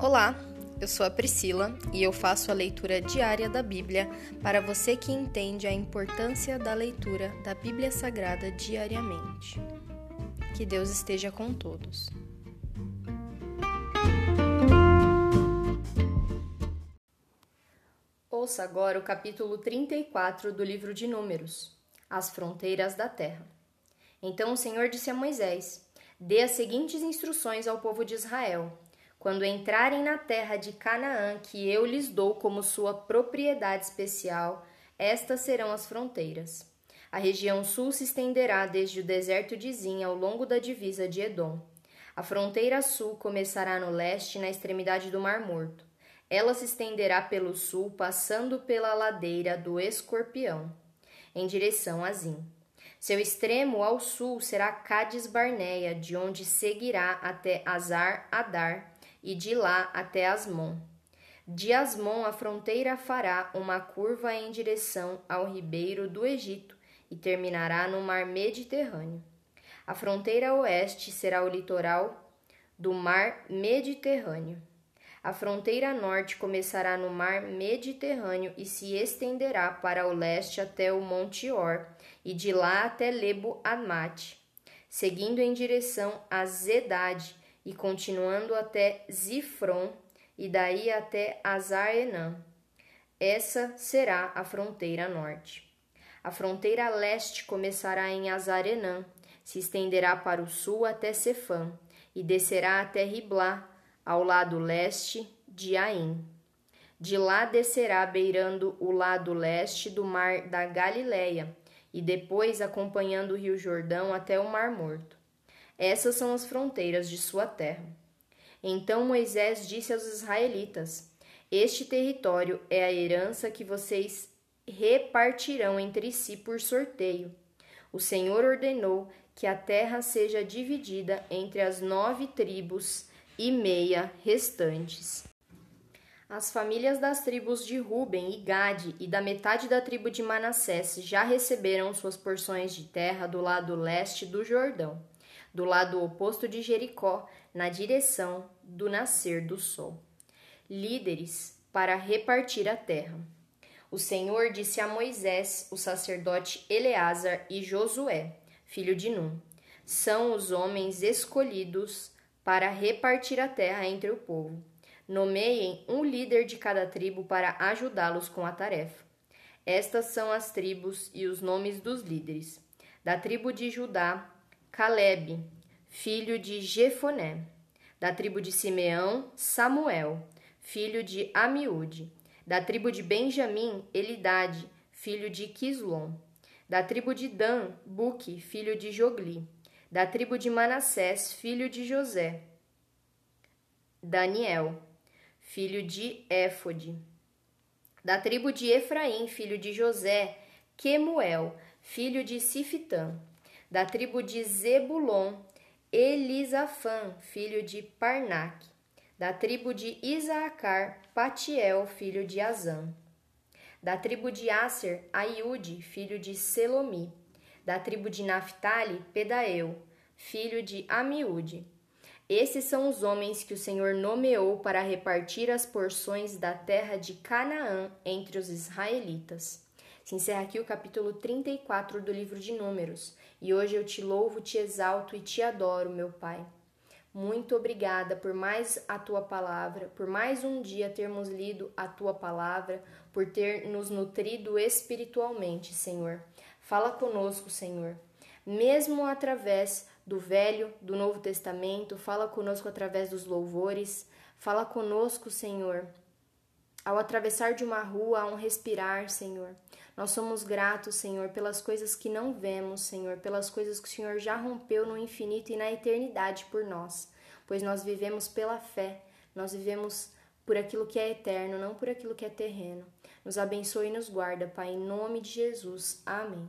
Olá, eu sou a Priscila e eu faço a leitura diária da Bíblia para você que entende a importância da leitura da Bíblia Sagrada diariamente. Que Deus esteja com todos. Ouça agora o capítulo 34 do livro de Números, As Fronteiras da Terra. Então o Senhor disse a Moisés: Dê as seguintes instruções ao povo de Israel quando entrarem na terra de Canaã, que eu lhes dou como sua propriedade especial, estas serão as fronteiras. A região sul se estenderá desde o deserto de Zin ao longo da divisa de Edom. A fronteira sul começará no leste, na extremidade do Mar Morto. Ela se estenderá pelo sul, passando pela ladeira do Escorpião, em direção a Zin. Seu extremo ao sul será Cades Barneia, de onde seguirá até Azar Adar, e de lá até Asmon. De Asmon a fronteira fará uma curva em direção ao ribeiro do Egito e terminará no mar Mediterrâneo. A fronteira oeste será o litoral do mar Mediterrâneo. A fronteira norte começará no mar Mediterrâneo e se estenderá para o leste até o Monte Or e de lá até Lebo Amate, seguindo em direção a Zedade e continuando até Zifron e daí até Azar-Enã. Essa será a fronteira norte. A fronteira leste começará em Azar-Enã, se estenderá para o sul até Cefã e descerá até Riblá, ao lado leste de Aim. De lá descerá beirando o lado leste do mar da Galileia e depois acompanhando o rio Jordão até o Mar Morto. Essas são as fronteiras de sua terra. Então Moisés disse aos israelitas: Este território é a herança que vocês repartirão entre si por sorteio. O Senhor ordenou que a terra seja dividida entre as nove tribos e meia restantes. As famílias das tribos de Ruben e Gade e da metade da tribo de Manassés já receberam suas porções de terra do lado leste do Jordão do lado oposto de Jericó, na direção do nascer do sol. Líderes para repartir a terra. O Senhor disse a Moisés, o sacerdote Eleazar e Josué, filho de Num: São os homens escolhidos para repartir a terra entre o povo. Nomeiem um líder de cada tribo para ajudá-los com a tarefa. Estas são as tribos e os nomes dos líderes. Da tribo de Judá, Caleb, filho de Jefoné. Da tribo de Simeão, Samuel, filho de Amiúde. Da tribo de Benjamim, Elidade, filho de Quislon. Da tribo de Dan, Buque, filho de Jogli. Da tribo de Manassés, filho de José. Daniel, filho de Éfode. Da tribo de Efraim, filho de José, Quemuel, filho de Sifitã da tribo de Zebulon, Elisafã, filho de Parnac, da tribo de Isaacar, Patiel, filho de Azã, da tribo de Aser, Aiude, filho de Selomi, da tribo de Naphtali, Pedaeu, filho de Amiúde. Esses são os homens que o Senhor nomeou para repartir as porções da terra de Canaã entre os israelitas. Se encerra aqui o capítulo 34 do livro de Números. E hoje eu te louvo, te exalto e te adoro, meu Pai. Muito obrigada por mais a tua palavra, por mais um dia termos lido a tua palavra, por ter nos nutrido espiritualmente, Senhor. Fala conosco, Senhor. Mesmo através do Velho, do Novo Testamento, fala conosco através dos louvores, fala conosco, Senhor, ao atravessar de uma rua, a um respirar, Senhor. Nós somos gratos, Senhor, pelas coisas que não vemos, Senhor, pelas coisas que o Senhor já rompeu no infinito e na eternidade por nós, pois nós vivemos pela fé, nós vivemos por aquilo que é eterno, não por aquilo que é terreno. Nos abençoe e nos guarda, Pai, em nome de Jesus. Amém.